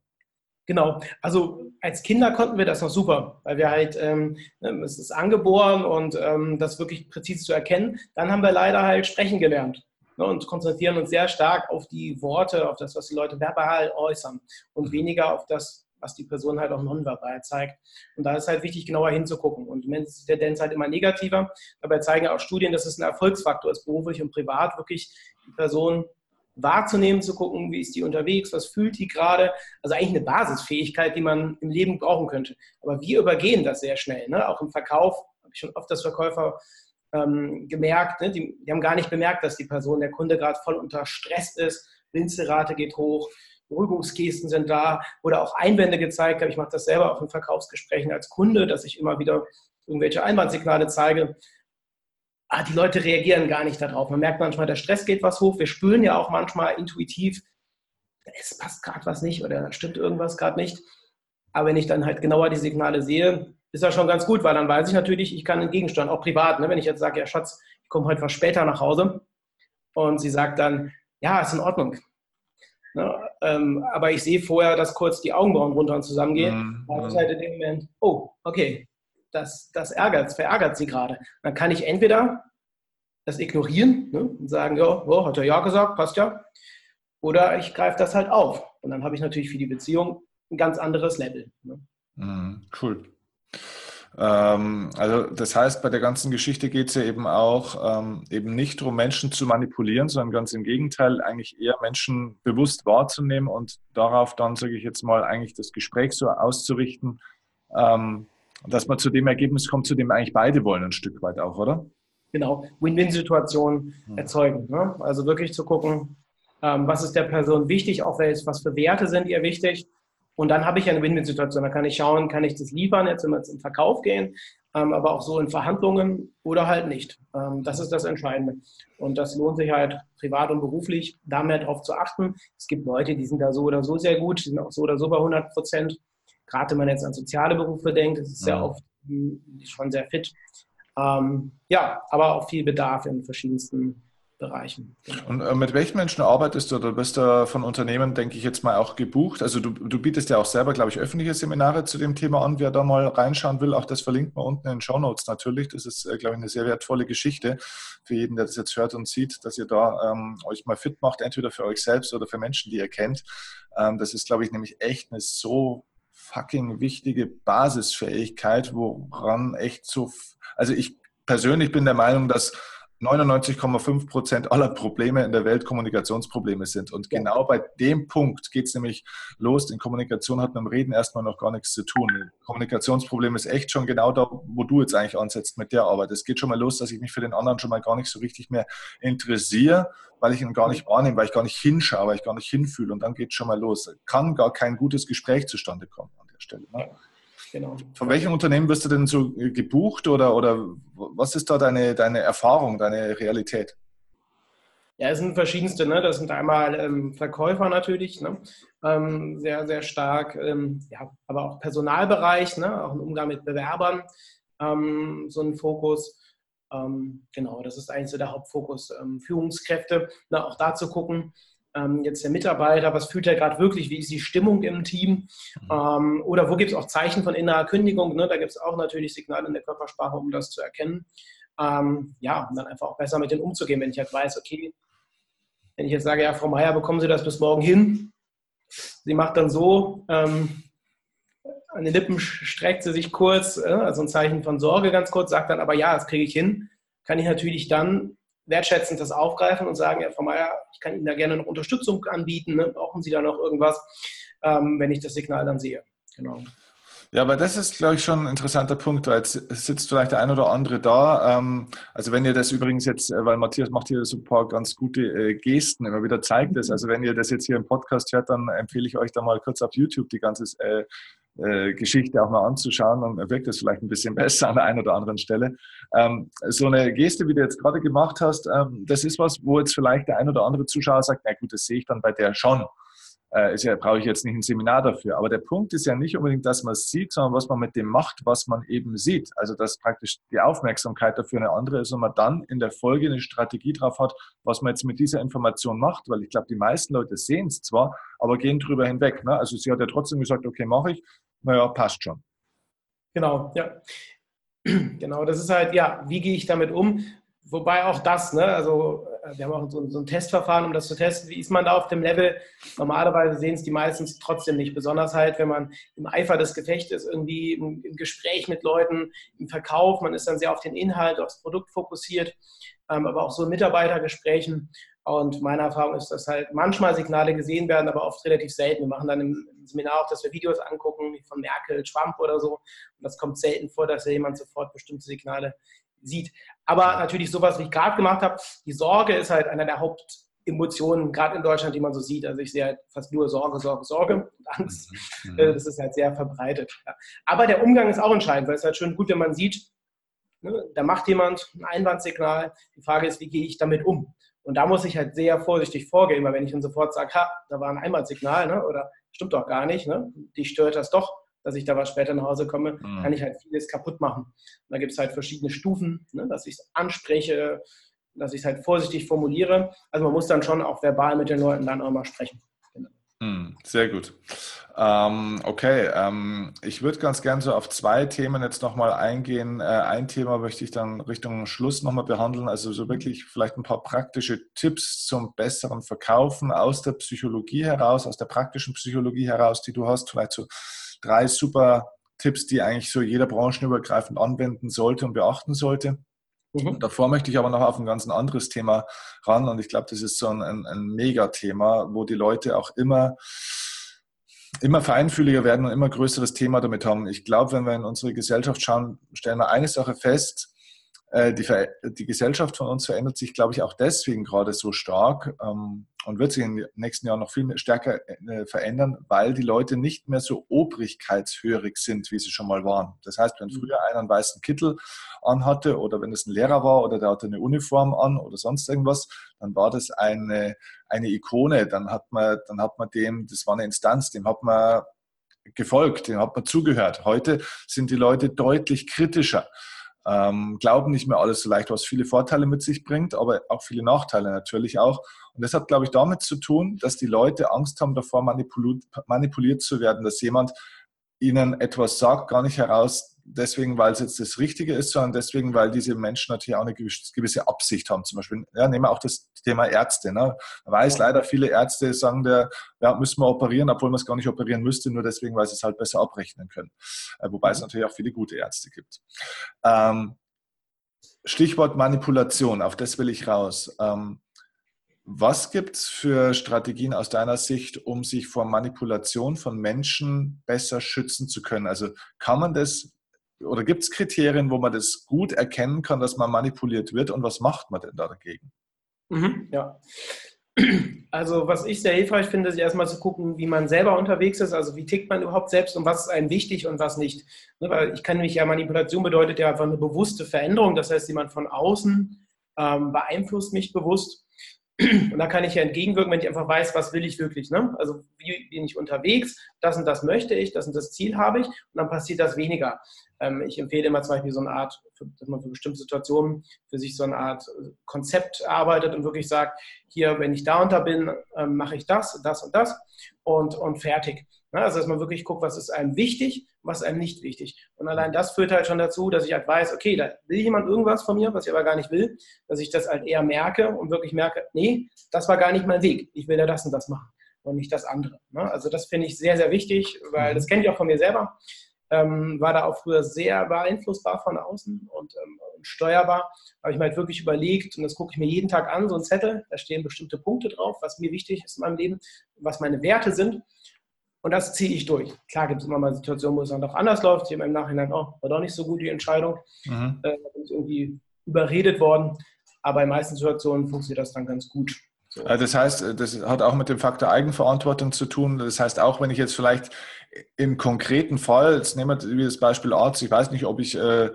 Genau, also als Kinder konnten wir das noch super, weil wir halt, ähm, ähm, es ist angeboren und ähm, das wirklich präzise zu erkennen. Dann haben wir leider halt sprechen gelernt ne, und konzentrieren uns sehr stark auf die Worte, auf das, was die Leute verbal äußern und weniger auf das, was die Person halt auch nonverbal zeigt. Und da ist halt wichtig, genauer hinzugucken. Und die Tendenz halt immer negativer. Dabei zeigen auch Studien, dass es ein Erfolgsfaktor ist, beruflich und privat, wirklich die Person wahrzunehmen, zu gucken, wie ist die unterwegs, was fühlt die gerade. Also eigentlich eine Basisfähigkeit, die man im Leben brauchen könnte. Aber wir übergehen das sehr schnell. Ne? Auch im Verkauf habe ich schon oft das Verkäufer ähm, gemerkt, ne? die, die, haben gar nicht bemerkt, dass die Person, der Kunde gerade voll unter Stress ist, Winzelrate geht hoch, Beruhigungsgesten sind da oder auch Einwände gezeigt habe. Ich mache das selber auch in Verkaufsgesprächen als Kunde, dass ich immer wieder irgendwelche Einwandsignale zeige. Ah, die Leute reagieren gar nicht darauf. Man merkt manchmal, der Stress geht was hoch. Wir spüren ja auch manchmal intuitiv, es passt gerade was nicht oder stimmt irgendwas gerade nicht. Aber wenn ich dann halt genauer die Signale sehe, ist das schon ganz gut, weil dann weiß ich natürlich, ich kann entgegensteuern, auch privat. Ne? Wenn ich jetzt sage, ja Schatz, ich komme heute was später nach Hause und sie sagt dann, ja, ist in Ordnung, Ne? Ähm, aber ich sehe vorher, dass kurz die Augenbrauen runter und zusammengehen. Mhm. Da habe ich halt in dem Moment, oh, okay, das, das ärgert, verärgert sie gerade. Dann kann ich entweder das ignorieren ne? und sagen, ja, oh, hat er ja gesagt, passt ja. Oder ich greife das halt auf. Und dann habe ich natürlich für die Beziehung ein ganz anderes Level. Ne? Mhm, cool. Ähm, also das heißt, bei der ganzen Geschichte geht es ja eben auch ähm, eben nicht darum, Menschen zu manipulieren, sondern ganz im Gegenteil, eigentlich eher Menschen bewusst wahrzunehmen und darauf dann, sage ich jetzt mal, eigentlich das Gespräch so auszurichten, ähm, dass man zu dem Ergebnis kommt, zu dem eigentlich beide wollen, ein Stück weit auch, oder? Genau, Win-Win-Situationen hm. erzeugen. Ne? Also wirklich zu gucken, ähm, was ist der Person wichtig, auch was für Werte sind ihr wichtig und dann habe ich eine Win-Win-Situation. Da kann ich schauen, kann ich das liefern, jetzt wenn wir jetzt im Verkauf gehen, ähm, aber auch so in Verhandlungen oder halt nicht. Ähm, das ist das Entscheidende. Und das lohnt sich halt privat und beruflich, da mehr drauf zu achten. Es gibt Leute, die sind da so oder so sehr gut, die sind auch so oder so bei 100 Prozent. Gerade wenn man jetzt an soziale Berufe denkt, das ist ja, sehr oft schon sehr fit. Ähm, ja, aber auch viel Bedarf in verschiedensten Bereichen. Genau. Und äh, mit welchen Menschen arbeitest du? Du bist da von Unternehmen, denke ich jetzt mal, auch gebucht. Also du, du bietest ja auch selber, glaube ich, öffentliche Seminare zu dem Thema an. Wer da mal reinschauen will, auch das verlinkt man unten in den Show Notes natürlich. Das ist, äh, glaube ich, eine sehr wertvolle Geschichte für jeden, der das jetzt hört und sieht, dass ihr da ähm, euch mal fit macht, entweder für euch selbst oder für Menschen, die ihr kennt. Ähm, das ist, glaube ich, nämlich echt eine so fucking wichtige Basisfähigkeit, woran echt so, also ich persönlich bin der Meinung, dass 99,5 Prozent aller Probleme in der Welt Kommunikationsprobleme sind. Und genau bei dem Punkt geht es nämlich los. In Kommunikation hat mit dem Reden erstmal noch gar nichts zu tun. Kommunikationsproblem ist echt schon genau da, wo du jetzt eigentlich ansetzt mit der Arbeit. Es geht schon mal los, dass ich mich für den anderen schon mal gar nicht so richtig mehr interessiere, weil ich ihn gar nicht wahrnehme, weil ich gar nicht hinschaue, weil ich gar nicht hinfühle. Und dann geht es schon mal los. Kann gar kein gutes Gespräch zustande kommen an der Stelle. Ne? Genau. Von welchem Unternehmen wirst du denn so gebucht oder, oder was ist da deine, deine Erfahrung, deine Realität? Ja, es sind verschiedenste. Ne? Das sind einmal ähm, Verkäufer natürlich, ne? ähm, sehr, sehr stark, ähm, ja, aber auch Personalbereich, ne? auch ein Umgang mit Bewerbern, ähm, so ein Fokus. Ähm, genau, das ist eigentlich so der Hauptfokus. Ähm, Führungskräfte, ne? auch da zu gucken, ähm, jetzt der Mitarbeiter, was fühlt er gerade wirklich, wie ist die Stimmung im Team mhm. ähm, oder wo gibt es auch Zeichen von innerer Kündigung, ne? da gibt es auch natürlich Signale in der Körpersprache, um das zu erkennen. Ähm, ja, um dann einfach auch besser mit denen umzugehen, wenn ich halt weiß, okay, wenn ich jetzt sage, ja, Frau Meier, bekommen Sie das bis morgen hin? Sie macht dann so, ähm, an den Lippen streckt sie sich kurz, äh, also ein Zeichen von Sorge ganz kurz, sagt dann aber, ja, das kriege ich hin, kann ich natürlich dann wertschätzend das aufgreifen und sagen, ja, Frau Meier, ich kann Ihnen da gerne noch Unterstützung anbieten, ne? brauchen Sie da noch irgendwas, ähm, wenn ich das Signal dann sehe. Genau. Ja, aber das ist, glaube ich, schon ein interessanter Punkt, weil jetzt sitzt vielleicht der ein oder andere da. Ähm, also wenn ihr das übrigens jetzt, äh, weil Matthias macht hier so ein paar ganz gute äh, Gesten, immer wieder zeigt es. Also wenn ihr das jetzt hier im Podcast hört, dann empfehle ich euch da mal kurz auf YouTube die ganze äh, Geschichte auch mal anzuschauen und wirkt das vielleicht ein bisschen besser an der einen oder anderen Stelle. Ähm, so eine Geste, wie du jetzt gerade gemacht hast, ähm, das ist was, wo jetzt vielleicht der ein oder andere Zuschauer sagt, na gut, das sehe ich dann bei der schon äh, ja, brauche ich jetzt nicht ein Seminar dafür. Aber der Punkt ist ja nicht unbedingt, dass man es sieht, sondern was man mit dem macht, was man eben sieht. Also dass praktisch die Aufmerksamkeit dafür eine andere ist und man dann in der Folge eine Strategie drauf hat, was man jetzt mit dieser Information macht. Weil ich glaube, die meisten Leute sehen es zwar, aber gehen drüber hinweg. Ne? Also sie hat ja trotzdem gesagt, okay, mache ich. Naja, passt schon. Genau, ja. Genau, das ist halt, ja, wie gehe ich damit um? Wobei auch das, ne, also wir haben auch so, so, ein Testverfahren, um das zu testen. Wie ist man da auf dem Level? Normalerweise sehen es die meistens trotzdem nicht. Besonders halt, wenn man im Eifer des Gefechtes irgendwie im, im Gespräch mit Leuten, im Verkauf, man ist dann sehr auf den Inhalt, aufs Produkt fokussiert, ähm, aber auch so in Mitarbeitergesprächen. Und meine Erfahrung ist, dass halt manchmal Signale gesehen werden, aber oft relativ selten. Wir machen dann im Seminar auch, dass wir Videos angucken, wie von Merkel, Schwamp oder so. Und das kommt selten vor, dass jemand sofort bestimmte Signale sieht. Aber natürlich sowas, wie ich gerade gemacht habe, die Sorge ist halt einer der Hauptemotionen, gerade in Deutschland, die man so sieht. Also ich sehe halt fast nur Sorge, Sorge, Sorge und Angst. Mhm. mhm. Äh, das ist halt sehr verbreitet. Aber der Umgang ist auch entscheidend, weil es halt schön gut, wenn man sieht, ne, da macht jemand ein Einwandsignal. Die Frage ist, wie gehe ich damit um? Und da muss ich halt sehr vorsichtig vorgehen, weil wenn ich dann sofort sage, ha, da war ein Einwandsignal, ne, oder stimmt doch gar nicht, ne, die stört das doch, dass ich da was später nach Hause komme, mhm. kann ich halt vieles kaputt machen. Und da gibt es halt verschiedene Stufen, ne, dass ich es anspreche, dass ich es halt vorsichtig formuliere. Also man muss dann schon auch verbal mit den Leuten dann auch mal sprechen. Genau. Mhm, sehr gut. Ähm, okay, ähm, ich würde ganz gerne so auf zwei Themen jetzt nochmal eingehen. Äh, ein Thema möchte ich dann Richtung Schluss nochmal behandeln, also so wirklich vielleicht ein paar praktische Tipps zum besseren Verkaufen aus der Psychologie heraus, aus der praktischen Psychologie heraus, die du hast, vielleicht so drei super Tipps, die eigentlich so jeder branchenübergreifend anwenden sollte und beachten sollte. Mhm. Davor möchte ich aber noch auf ein ganz anderes Thema ran und ich glaube, das ist so ein, ein, ein Megathema, wo die Leute auch immer immer feinfühliger werden und immer größeres Thema damit haben. Ich glaube, wenn wir in unsere Gesellschaft schauen, stellen wir eine Sache fest, die, die, Gesellschaft von uns verändert sich, glaube ich, auch deswegen gerade so stark ähm, und wird sich in den nächsten Jahren noch viel stärker äh, verändern, weil die Leute nicht mehr so obrigkeitshörig sind, wie sie schon mal waren. Das heißt, wenn mhm. früher einer einen weißen Kittel anhatte oder wenn es ein Lehrer war oder der hatte eine Uniform an oder sonst irgendwas, dann war das eine, eine Ikone. Dann hat man, dann hat man dem, das war eine Instanz, dem hat man gefolgt, dem hat man zugehört. Heute sind die Leute deutlich kritischer ähm, glauben nicht mehr alles so leicht, was viele Vorteile mit sich bringt, aber auch viele Nachteile natürlich auch. Und das hat, glaube ich, damit zu tun, dass die Leute Angst haben davor, manipuliert, manipuliert zu werden, dass jemand ihnen etwas sagt, gar nicht heraus deswegen, weil es jetzt das Richtige ist, sondern deswegen, weil diese Menschen natürlich auch eine gewisse Absicht haben. Zum Beispiel, ja, nehmen wir auch das Thema Ärzte. Ne? Man weiß leider, viele Ärzte sagen, der, ja, müssen wir operieren, obwohl man es gar nicht operieren müsste, nur deswegen, weil sie es halt besser abrechnen können. Äh, wobei es mhm. natürlich auch viele gute Ärzte gibt. Ähm, Stichwort Manipulation, auf das will ich raus. Ähm, was gibt es für Strategien aus deiner Sicht, um sich vor Manipulation von Menschen besser schützen zu können? Also kann man das oder gibt es Kriterien, wo man das gut erkennen kann, dass man manipuliert wird und was macht man denn da dagegen? Mhm, ja. Also was ich sehr hilfreich finde, ist erstmal zu gucken, wie man selber unterwegs ist, also wie tickt man überhaupt selbst und was ist einem wichtig und was nicht. Ne, weil ich kann mich ja, Manipulation bedeutet ja einfach eine bewusste Veränderung, das heißt, jemand von außen ähm, beeinflusst mich bewusst und da kann ich ja entgegenwirken, wenn ich einfach weiß, was will ich wirklich. Ne? Also wie bin ich unterwegs, das und das möchte ich, das und das Ziel habe ich und dann passiert das weniger. Ähm, ich empfehle immer zum Beispiel so eine Art, dass man für bestimmte Situationen für sich so eine Art Konzept arbeitet und wirklich sagt, hier, wenn ich da unter bin, ähm, mache ich das, das und das und, und fertig. Also, dass man wirklich guckt, was ist einem wichtig, was ist einem nicht wichtig. Und allein das führt halt schon dazu, dass ich halt weiß, okay, da will jemand irgendwas von mir, was ich aber gar nicht will, dass ich das halt eher merke und wirklich merke, nee, das war gar nicht mein Weg. Ich will ja das und das machen und nicht das andere. Also, das finde ich sehr, sehr wichtig, weil mhm. das kenne ich auch von mir selber. Ähm, war da auch früher sehr beeinflussbar von außen und, ähm, und steuerbar. Habe ich mir halt wirklich überlegt, und das gucke ich mir jeden Tag an, so ein Zettel, da stehen bestimmte Punkte drauf, was mir wichtig ist in meinem Leben, was meine Werte sind. Und das ziehe ich durch. Klar gibt es immer mal Situationen, wo es dann doch anders läuft. Ich habe im Nachhinein, oh, war doch nicht so gut die Entscheidung. Mhm. Äh, bin ich irgendwie überredet worden. Aber in meisten Situationen funktioniert das dann ganz gut. So. Äh, das heißt, äh, das hat auch mit dem Faktor Eigenverantwortung zu tun. Das heißt, auch wenn ich jetzt vielleicht im konkreten Fall, jetzt nehmen wir das Beispiel Arzt, ich weiß nicht, ob ich äh,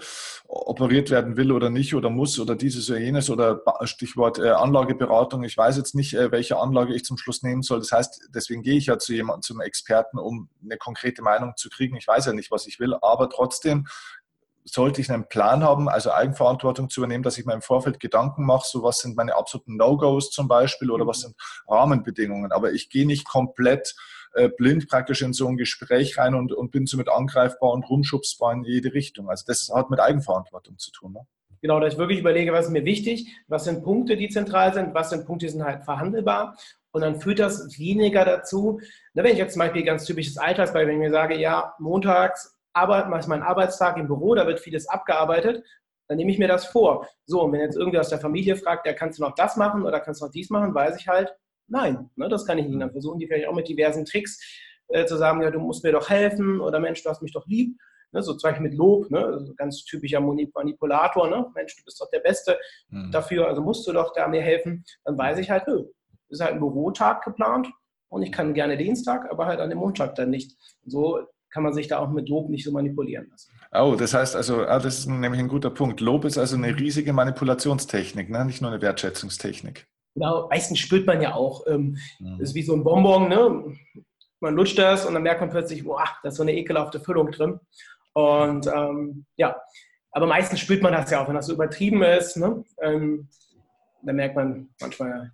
operiert werden will oder nicht oder muss oder dieses oder jenes oder Stichwort äh, Anlageberatung, ich weiß jetzt nicht, äh, welche Anlage ich zum Schluss nehmen soll. Das heißt, deswegen gehe ich ja zu jemandem, zum Experten, um eine konkrete Meinung zu kriegen. Ich weiß ja nicht, was ich will, aber trotzdem sollte ich einen Plan haben, also Eigenverantwortung zu übernehmen, dass ich mir im Vorfeld Gedanken mache, so was sind meine absoluten No-Gos zum Beispiel oder was sind Rahmenbedingungen. Aber ich gehe nicht komplett äh, blind praktisch in so ein Gespräch rein und, und bin somit angreifbar und rumschubsbar in jede Richtung. Also das hat mit Eigenverantwortung zu tun. Ne? Genau, dass ich wirklich überlege, was ist mir wichtig, was sind Punkte, die zentral sind, was sind Punkte, die sind halt verhandelbar. Und dann führt das weniger dazu, wenn ich jetzt zum Beispiel ganz typisches Alltagsbeispiel, wenn ich mir sage, ja, montags Arbeit, ist mein Arbeitstag im Büro, da wird vieles abgearbeitet, dann nehme ich mir das vor. So, und wenn jetzt irgendwie aus der Familie fragt, ja, kannst du noch das machen oder kannst du noch dies machen, weiß ich halt, nein, ne, das kann ich nicht. Dann versuchen die vielleicht auch mit diversen Tricks äh, zu sagen, ja, du musst mir doch helfen oder Mensch, du hast mich doch lieb. Ne, so zum Beispiel mit Lob, ne, also ganz typischer Manipulator, ne, Mensch, du bist doch der Beste mhm. dafür, also musst du doch da mir helfen. Dann weiß ich halt, nö, ist halt ein Bürotag geplant und ich kann gerne Dienstag, aber halt an dem Montag dann nicht. So kann man sich da auch mit Lob nicht so manipulieren lassen. Oh, das heißt also, ah, das ist nämlich ein guter Punkt. Lob ist also eine riesige Manipulationstechnik, ne? nicht nur eine Wertschätzungstechnik. Genau, meistens spürt man ja auch, ähm, mhm. das ist wie so ein Bonbon, ne? man lutscht das und dann merkt man plötzlich, boah, da ist so eine ekelhafte Füllung drin. Und ähm, ja, aber meistens spürt man das ja auch, wenn das so übertrieben ist. Ne? Ähm, dann merkt man manchmal,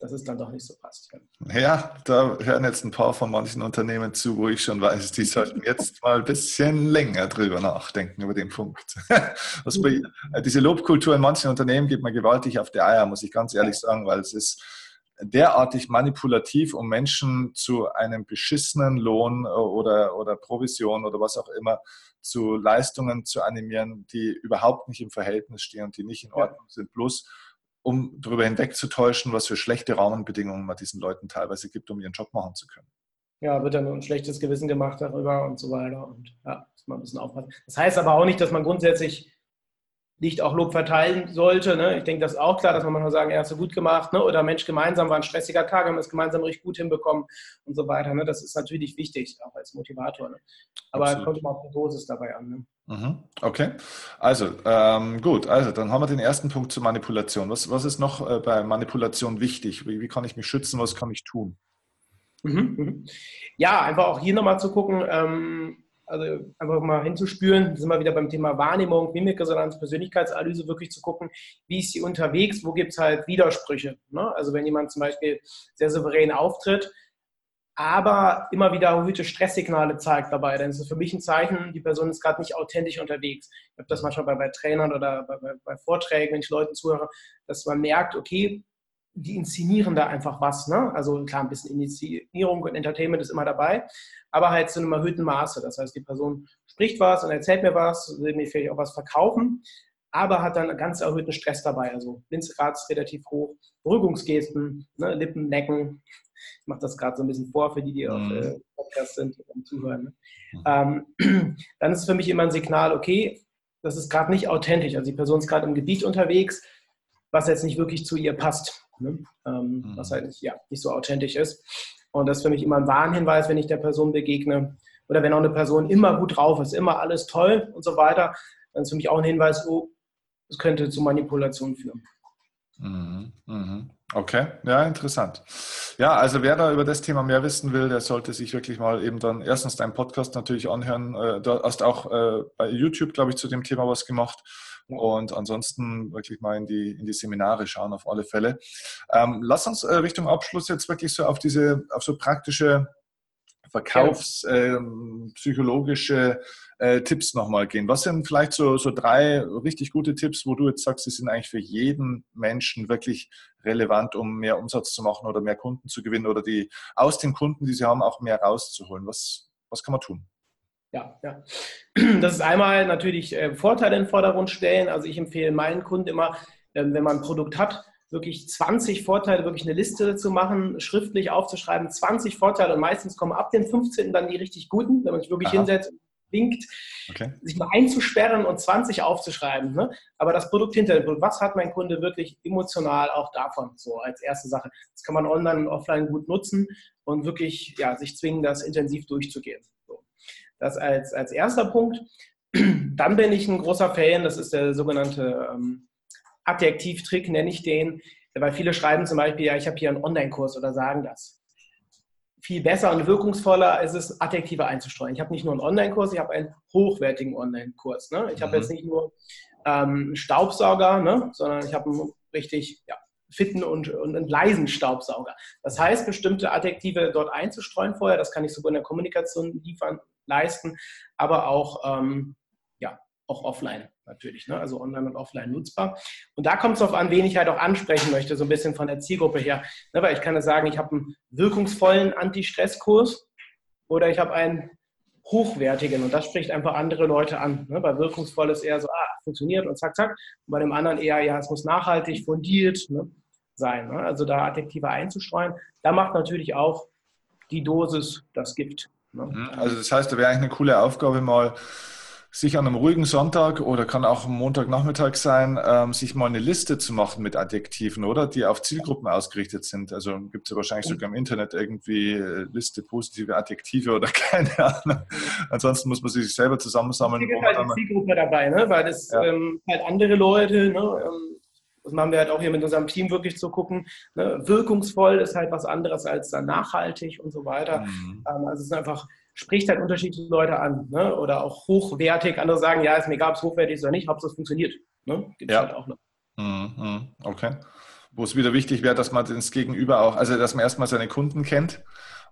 dass es dann doch nicht so passt. Ja, da hören jetzt ein paar von manchen Unternehmen zu, wo ich schon weiß, die sollten jetzt mal ein bisschen länger drüber nachdenken, über den Punkt. Was bei, äh, diese Lobkultur in manchen Unternehmen geht mir gewaltig auf die Eier, muss ich ganz ehrlich sagen, weil es ist derartig manipulativ, um Menschen zu einem beschissenen Lohn äh, oder, oder Provision oder was auch immer zu Leistungen zu animieren, die überhaupt nicht im Verhältnis stehen und die nicht in Ordnung sind. Plus, um darüber hinwegzutäuschen, was für schlechte Rahmenbedingungen man diesen Leuten teilweise gibt, um ihren Job machen zu können. Ja, wird dann ein schlechtes Gewissen gemacht darüber und so weiter. Und ja, muss man ein bisschen aufpassen. Das heißt aber auch nicht, dass man grundsätzlich nicht auch Lob verteilen sollte. Ne? Ich denke, das ist auch klar, dass man manchmal sagen, er hat so gut gemacht ne? oder Mensch, gemeinsam war ein stressiger Tag, haben es gemeinsam richtig gut hinbekommen und so weiter. Ne? Das ist natürlich wichtig, auch als Motivator. Ne? Aber Absolut. kommt immer auf die Dosis dabei an. Ne? Mhm. Okay, also ähm, gut, also dann haben wir den ersten Punkt zur Manipulation. Was, was ist noch äh, bei Manipulation wichtig? Wie, wie kann ich mich schützen? Was kann ich tun? Mhm. mhm. Ja, einfach auch hier nochmal zu gucken, ähm, also einfach mal hinzuspüren, sind wir wieder beim Thema Wahrnehmung, Mimikresonanz, Persönlichkeitsanalyse, wirklich zu gucken, wie ist sie unterwegs, wo gibt es halt Widersprüche. Ne? Also wenn jemand zum Beispiel sehr souverän auftritt, aber immer wieder erhöhte Stresssignale zeigt dabei. Denn es ist für mich ein Zeichen, die Person ist gerade nicht authentisch unterwegs. Ich habe das manchmal bei, bei Trainern oder bei, bei, bei, Vorträgen, wenn ich Leuten zuhöre, dass man merkt, okay, die inszenieren da einfach was. Ne? Also klar, ein bisschen Inszenierung und Entertainment ist immer dabei, aber halt zu einem erhöhten Maße. Das heißt, die Person spricht was und erzählt mir was, will mir vielleicht auch was verkaufen, aber hat dann einen ganz erhöhten Stress dabei. Also Blinzgrad ist relativ hoch, Beruhigungsgesten, ne, Lippen, Necken. Ich mache das gerade so ein bisschen vor für die, die auf mhm. äh, Podcast sind und zuhören. Ne? Mhm. Ähm, dann ist es für mich immer ein Signal, okay, das ist gerade nicht authentisch. Also die Person ist gerade im Gebiet unterwegs, was jetzt nicht wirklich zu ihr passt. Ne? Ähm, mhm. Was halt nicht, ja, nicht so authentisch ist. Und das ist für mich immer ein Warnhinweis, wenn ich der Person begegne. Oder wenn auch eine Person immer gut drauf ist, immer alles toll und so weiter, dann ist für mich auch ein Hinweis, oh, es könnte zu Manipulation führen. Mhm, mhm. Okay, ja, interessant. Ja, also wer da über das Thema mehr wissen will, der sollte sich wirklich mal eben dann erstens deinen Podcast natürlich anhören. Äh, du hast auch äh, bei YouTube, glaube ich, zu dem Thema was gemacht. Und ansonsten wirklich mal in die, in die Seminare schauen, auf alle Fälle. Ähm, lass uns äh, Richtung Abschluss jetzt wirklich so auf diese, auf so praktische verkaufspsychologische äh, äh, Tipps nochmal gehen. Was sind vielleicht so, so drei richtig gute Tipps, wo du jetzt sagst, sie sind eigentlich für jeden Menschen wirklich relevant, um mehr Umsatz zu machen oder mehr Kunden zu gewinnen oder die aus den Kunden, die sie haben, auch mehr rauszuholen? Was, was kann man tun? Ja, ja. Das ist einmal natürlich äh, Vorteile in den Vordergrund stellen. Also ich empfehle meinen Kunden immer, äh, wenn man ein Produkt hat, wirklich 20 Vorteile, wirklich eine Liste zu machen, schriftlich aufzuschreiben, 20 Vorteile und meistens kommen ab dem 15. dann die richtig guten, wenn man sich wirklich Aha. hinsetzt winkt, okay. sich mal einzusperren und 20 aufzuschreiben. Ne? Aber das Produkt hinter dem Produkt, was hat mein Kunde wirklich emotional auch davon, so als erste Sache. Das kann man online und offline gut nutzen und wirklich ja, sich zwingen, das intensiv durchzugehen. So. Das als, als erster Punkt. Dann bin ich ein großer Fan, das ist der sogenannte ähm, Adjektivtrick nenne ich den, weil viele schreiben zum Beispiel, ja, ich habe hier einen Online-Kurs oder sagen das. Viel besser und wirkungsvoller ist es, Adjektive einzustreuen. Ich habe nicht nur einen Online-Kurs, ich habe einen hochwertigen Online-Kurs. Ne? Ich mhm. habe jetzt nicht nur ähm, einen Staubsauger, ne? sondern ich habe einen richtig ja, fitten und, und einen leisen Staubsauger. Das heißt, bestimmte Adjektive dort einzustreuen vorher, das kann ich sowohl in der Kommunikation liefern, leisten, aber auch ähm, auch offline natürlich, ne? also online und offline nutzbar. Und da kommt es darauf an, wen ich halt auch ansprechen möchte, so ein bisschen von der Zielgruppe her. Ne? Weil ich kann ja sagen, ich habe einen wirkungsvollen Anti-Stress-Kurs oder ich habe einen hochwertigen und das spricht einfach andere Leute an. Ne? Bei wirkungsvoll ist eher so, ah, funktioniert und zack, zack. Und bei dem anderen eher, ja, es muss nachhaltig, fundiert ne? sein. Ne? Also da Adjektive einzustreuen, da macht natürlich auch die Dosis das Gift. Ne? Mhm. Also das heißt, da wäre eigentlich eine coole Aufgabe mal, sich an einem ruhigen Sonntag oder kann auch am Montagnachmittag sein, ähm, sich mal eine Liste zu machen mit Adjektiven, oder? Die auf Zielgruppen ausgerichtet sind. Also gibt es ja wahrscheinlich sogar im Internet irgendwie äh, Liste positive Adjektive oder keine Ahnung. Ansonsten muss man sich selber zusammensammeln. Es gibt halt die Zielgruppe dabei, ne? weil das ja. ähm, halt andere Leute, ne? Ähm, das machen wir halt auch hier mit unserem Team wirklich zu gucken. Ne? Wirkungsvoll ist halt was anderes als dann nachhaltig und so weiter. Mhm. Ähm, also es ist einfach spricht halt unterschiedliche Leute an. Ne? Oder auch hochwertig. Andere sagen, ja, ist mir egal, ob es hochwertig ist oder nicht, Hauptsache es funktioniert. Ne? Gibt es ja. halt auch noch. Mhm, mhm. Okay. Wo es wieder wichtig wäre, dass man das Gegenüber auch, also dass man erstmal seine Kunden kennt.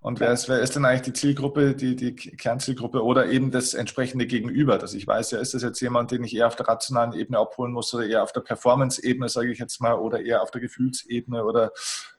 Und wer ist, wer ist denn eigentlich die Zielgruppe, die, die Kernzielgruppe oder eben das entsprechende Gegenüber? Dass ich weiß, ja, ist das jetzt jemand, den ich eher auf der rationalen Ebene abholen muss oder eher auf der Performance-Ebene, sage ich jetzt mal, oder eher auf der Gefühlsebene oder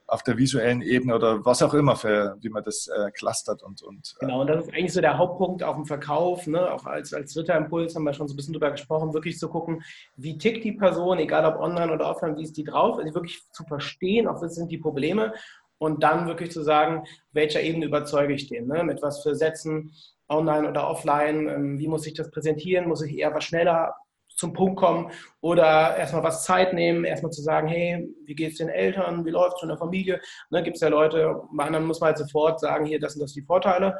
auf der visuellen Ebene oder was auch immer, für, wie man das äh, clustert und, und äh Genau, und das ist eigentlich so der Hauptpunkt auf dem Verkauf, ne? auch als, als dritter Impuls haben wir schon so ein bisschen drüber gesprochen, wirklich zu gucken, wie tickt die Person, egal ob online oder offline, wie ist die drauf, also wirklich zu verstehen, auch was sind die Probleme und dann wirklich zu sagen, welcher Ebene überzeuge ich den, ne? mit was für Sätzen, online oder offline, ähm, wie muss ich das präsentieren, muss ich eher was schneller zum Punkt kommen oder erstmal was Zeit nehmen, erstmal zu sagen, hey, wie geht es den Eltern, wie läuft es in der Familie? Ne, Gibt es ja Leute, bei anderen muss man halt sofort sagen, hier, das sind das die Vorteile,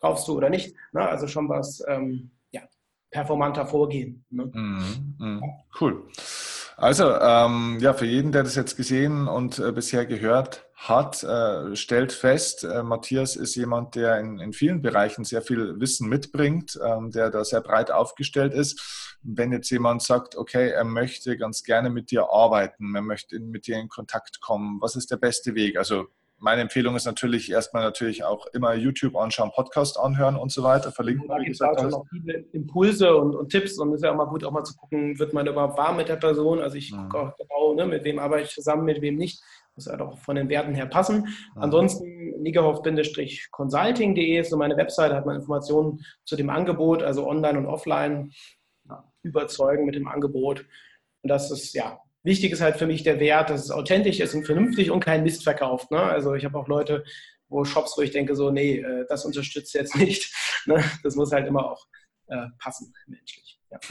kaufst du oder nicht. Ne? Also schon was ähm, ja, performanter vorgehen. Ne? Mhm, mh, cool. Also, ähm, ja, für jeden, der das jetzt gesehen und äh, bisher gehört hat, äh, stellt fest, äh, Matthias ist jemand, der in, in vielen Bereichen sehr viel Wissen mitbringt, ähm, der da sehr breit aufgestellt ist. Wenn jetzt jemand sagt, okay, er möchte ganz gerne mit dir arbeiten, er möchte mit dir in Kontakt kommen, was ist der beste Weg? Also meine Empfehlung ist natürlich erstmal natürlich auch immer YouTube anschauen, Podcast anhören und so weiter, verlinken. Da gibt es auch noch viele Impulse und, und, Tipps und es ist ja auch mal gut, auch mal zu gucken, wird man überhaupt warm mit der Person? Also ich mhm. gucke auch genau, ne, mit wem arbeite ich zusammen, mit wem nicht. Muss halt auch von den Werten her passen. Mhm. Ansonsten nigerhoff-consulting.de ist so meine Webseite, hat man Informationen zu dem Angebot, also online und offline, ja, überzeugen mit dem Angebot. Und das ist ja Wichtig ist halt für mich der Wert, dass es authentisch ist und vernünftig und kein Mist verkauft. Ne? Also ich habe auch Leute, wo Shops, wo ich denke so, nee, äh, das unterstützt jetzt nicht. Ne? Das muss halt immer auch äh, passen, menschlich. Ja.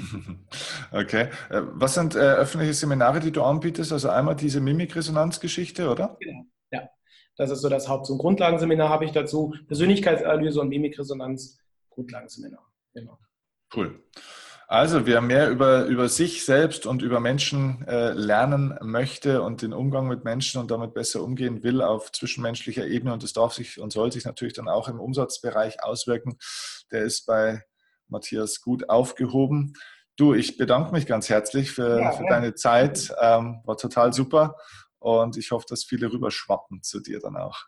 Okay. Äh, was sind äh, öffentliche Seminare, die du anbietest? Also einmal diese Mimikresonanzgeschichte, oder? Genau, ja. Das ist so das Haupt- und Grundlagenseminar habe ich dazu. Persönlichkeitsanalyse und Mimikresonanz, Grundlagenseminar. Genau. Cool. Also, wer mehr über, über sich selbst und über Menschen äh, lernen möchte und den Umgang mit Menschen und damit besser umgehen will auf zwischenmenschlicher Ebene, und das darf sich und soll sich natürlich dann auch im Umsatzbereich auswirken, der ist bei Matthias gut aufgehoben. Du, ich bedanke mich ganz herzlich für, ja, für ja. deine Zeit. Ähm, war total super. Und ich hoffe, dass viele rüberschwappen zu dir dann auch.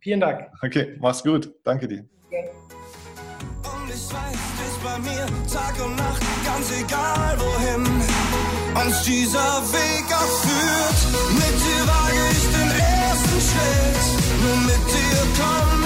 Vielen Dank. Okay, mach's gut. Danke dir. Ja bei mir Tag und Nacht, ganz egal wohin. Uns dieser Weg auch führt. Mit dir wage ich den ersten Schritt, nur mit dir komm